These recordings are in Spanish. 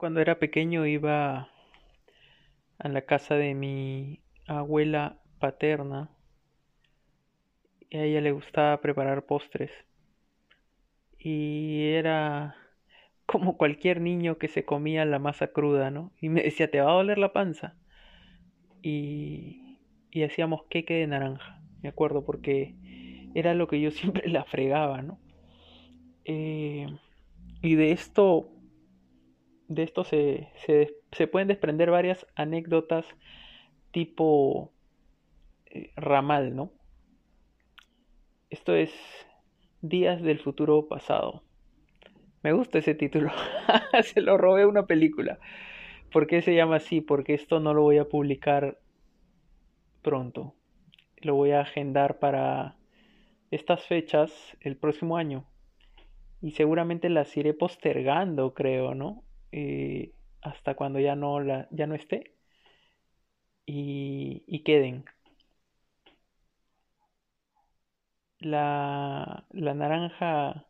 Cuando era pequeño iba a la casa de mi abuela paterna y a ella le gustaba preparar postres. Y era como cualquier niño que se comía la masa cruda, ¿no? Y me decía, ¿te va a doler la panza? Y, y hacíamos queque de naranja, me acuerdo, porque era lo que yo siempre la fregaba, ¿no? Eh, y de esto, de esto se, se, se, pueden desprender varias anécdotas tipo eh, ramal, ¿no? Esto es Días del futuro pasado. Me gusta ese título. se lo robé a una película. ¿Por qué se llama así? Porque esto no lo voy a publicar pronto. Lo voy a agendar para estas fechas el próximo año y seguramente las iré postergando, creo, ¿no? Eh, hasta cuando ya no, la, ya no esté y, y queden. La, la naranja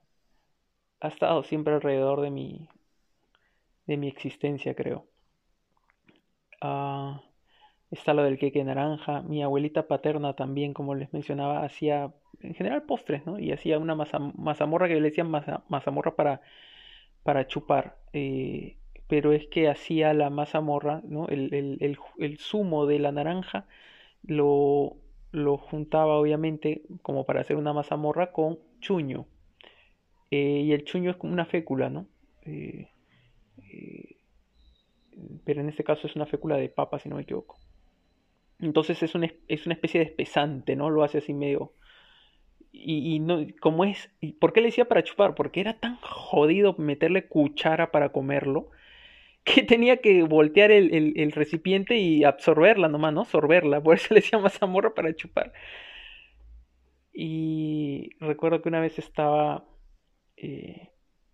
ha estado siempre alrededor de mi, de mi existencia, creo. Uh, está lo del queque naranja. Mi abuelita paterna también, como les mencionaba, hacía en general postres, ¿no? Y hacía una mazamorra que le decían mazamorra para, para chupar. Eh, pero es que hacía la mazamorra, ¿no? El, el, el, zumo de la naranja lo, lo, juntaba obviamente como para hacer una mazamorra con chuño. Eh, y el chuño es como una fécula, ¿no? Eh, pero en este caso es una fécula de papa, si no me equivoco. Entonces es una, es una especie de espesante, ¿no? Lo hace así medio, y, no, como es, ¿por qué le decía para chupar? Porque era tan jodido meterle cuchara para comerlo que tenía que voltear el, recipiente y absorberla nomás, ¿no? Sorberla, por eso le decía mazamorra para chupar. Y recuerdo que una vez estaba eh,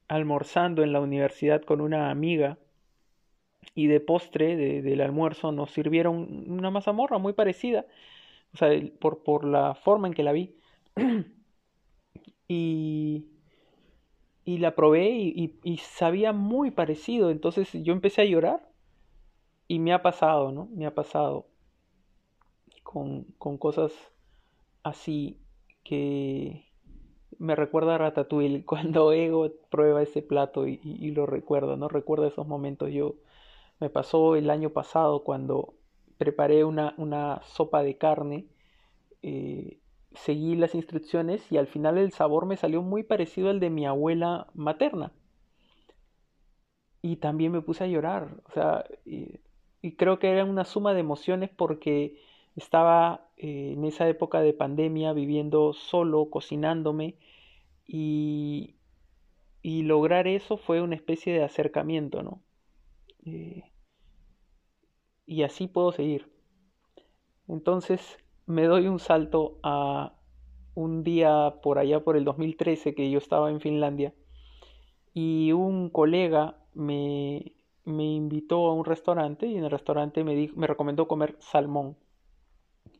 almorzando en la universidad con una amiga y de postre del almuerzo nos sirvieron una mazamorra muy parecida, o sea, por, por la forma en que la vi. y, y la probé y, sabía muy parecido. Entonces yo empecé a llorar y me ha pasado, ¿no? Me ha pasado con, con cosas así que me recuerda a Ratatouille cuando Ego prueba ese plato y, lo recuerdo, ¿no? Recuerdo esos momentos. Yo me pasó el año pasado cuando preparé una, una sopa de carne eh, seguí las instrucciones y al final el sabor me salió muy parecido al de mi abuela materna. Y también me puse a llorar, o sea, y, creo que era una suma de emociones porque estaba eh, en esa época de pandemia viviendo solo, cocinándome y, y lograr eso fue una especie de acercamiento, ¿no? Eh, y así puedo seguir. Entonces, me doy un salto a un día por allá por el 2013 que yo estaba en Finlandia y un colega me, me invitó a un restaurante y en el restaurante me, dijo, me recomendó comer salmón,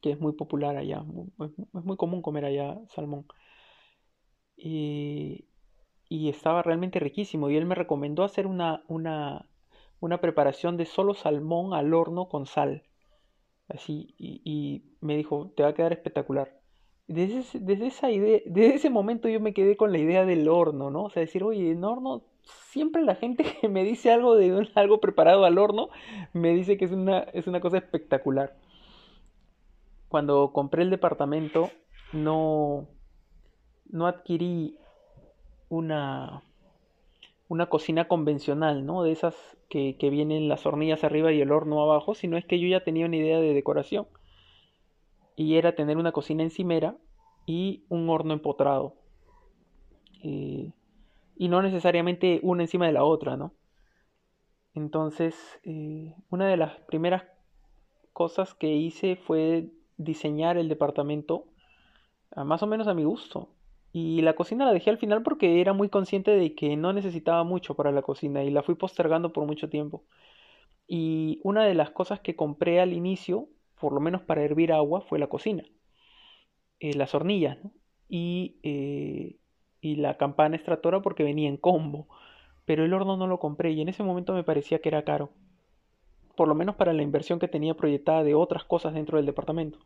que es muy popular allá, es muy común comer allá salmón. Y, y estaba realmente riquísimo y él me recomendó hacer una, una, una preparación de solo salmón al horno con sal así, y, me dijo, te va a quedar espectacular. Desde, desde, esa idea, desde ese momento yo me quedé con la idea del horno, ¿no? O sea, decir, oye, en horno, siempre la gente que me dice algo de algo preparado al horno, me dice que es una, es una cosa espectacular. Cuando compré el departamento, no, no adquirí una, una cocina convencional, ¿no? De esas que, que, vienen las hornillas arriba y el horno abajo, sino es que yo ya tenía una idea de decoración. Y era tener una cocina encimera y un horno empotrado. Eh, y no necesariamente una encima de la otra, ¿no? Entonces, eh, una de las primeras cosas que hice fue diseñar el departamento más o menos a mi gusto. Y la cocina la dejé al final porque era muy consciente de que no necesitaba mucho para la cocina y la fui postergando por mucho tiempo. Y una de las cosas que compré al inicio, por lo menos para hervir agua, fue la cocina. Eh, las hornillas y, eh, y la campana extractora porque venía en combo. pero el horno no lo compré y en ese momento me parecía que era caro, por lo menos para la inversión que tenía proyectada de otras cosas dentro del departamento.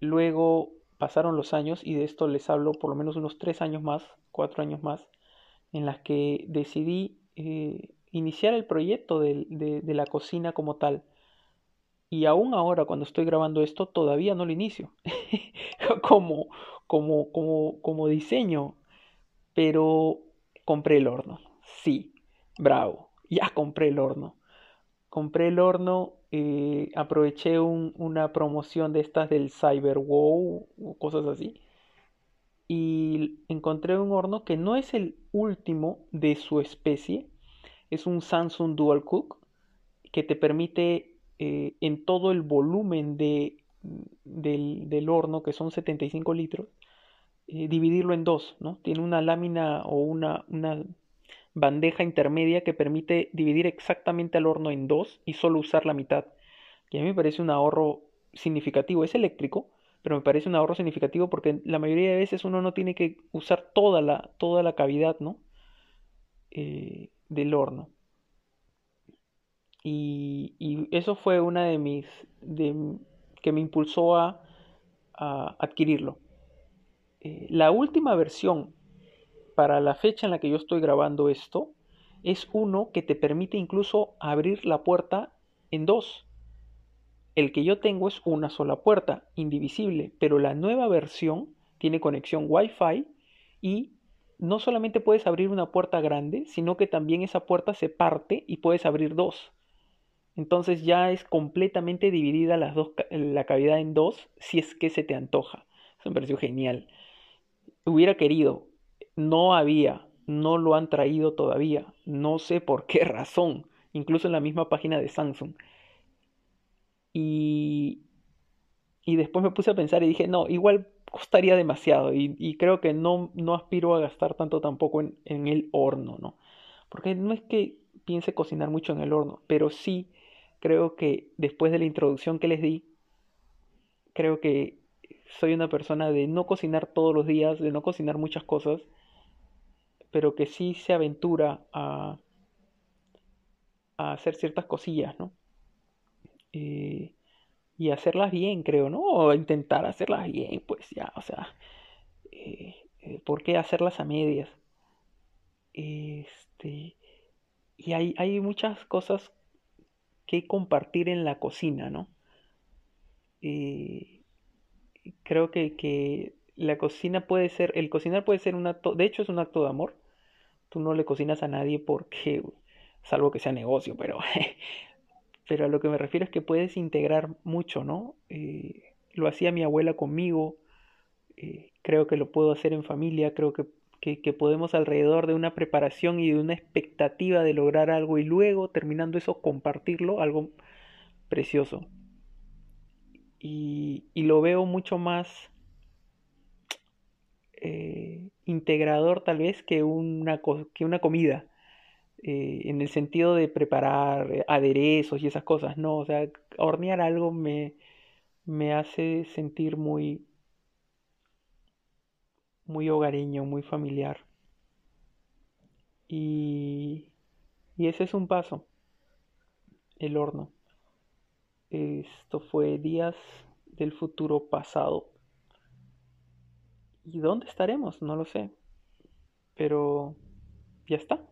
Luego pasaron los años y de esto les hablo por lo menos unos tres años más, cuatro años más, en las que decidí eh, iniciar el proyecto de, la cocina como tal. Y aún ahora, cuando estoy grabando esto, todavía no lo inicio como, como, como, como diseño. Pero compré el horno. Sí, bravo. Ya compré el horno. Compré el horno eh, aproveché una promoción de estas del Cyber Wow o cosas así. Y encontré un horno que no es el último de su especie. Es un Samsung Dual Cook que te permite eh, en todo el volumen de, del, horno, que son 75 litros, eh, dividirlo en dos. ¿no? Tiene una lámina o una bandeja intermedia que permite dividir exactamente el horno en dos y solo usar la mitad. Y a mí me parece un ahorro significativo. Es eléctrico, pero me parece un ahorro significativo porque la mayoría de veces uno no tiene que usar toda la, toda la cavidad ¿no? Eh, del horno. Y, y, eso fue una de mis... De, que me impulsó a, a adquirirlo. Eh, la última versión para la fecha en la que yo estoy grabando esto, es uno que te permite incluso abrir la puerta en dos. El que yo tengo es una sola puerta, indivisible, pero la nueva versión tiene conexión Wi-Fi y no solamente puedes abrir una puerta grande, sino que también esa puerta se parte y puedes abrir dos. Entonces ya es completamente dividida las dos, la cavidad en dos si es que se te antoja. Eso me pareció genial. Hubiera querido no había, no lo han traído todavía, no sé por qué razón, incluso en la misma página de Samsung. Y, y después me puse a pensar y dije, no, igual costaría demasiado y, creo que no, no aspiro a gastar tanto tampoco en, en el horno, ¿no? Porque no es que piense cocinar mucho en el horno, pero sí creo que después de la introducción que les di, creo que soy una persona de no cocinar todos los días, de no cocinar muchas cosas pero que sí se aventura a, a hacer ciertas cosillas, ¿no? Eh, y hacerlas bien, creo, ¿no? O intentar hacerlas bien, pues ya, o sea, eh, eh, ¿por qué hacerlas a medias? Este, y hay, hay muchas cosas que compartir en la cocina, ¿no? creo que, que, la cocina puede ser, el cocinar puede ser un acto, de hecho es un acto de amor, Tú no le cocinas a nadie porque, salvo que sea negocio, pero, pero a lo que me refiero es que puedes integrar mucho, ¿no? Eh, lo hacía mi abuela conmigo, eh, creo que lo puedo hacer en familia, creo que, que, podemos alrededor de una preparación y de una expectativa de lograr algo y luego, terminando eso, compartirlo, algo precioso. Y, y lo veo mucho más eh, integrador tal vez que una, que una comida. Eh, en el sentido de preparar aderezos y esas cosas, no, o sea, hornear algo me, me hace sentir muy, muy hogareño, muy familiar. Y, y ese es un paso, el horno. Esto fue días del futuro pasado. ¿Y dónde estaremos? No lo sé. Pero ya está.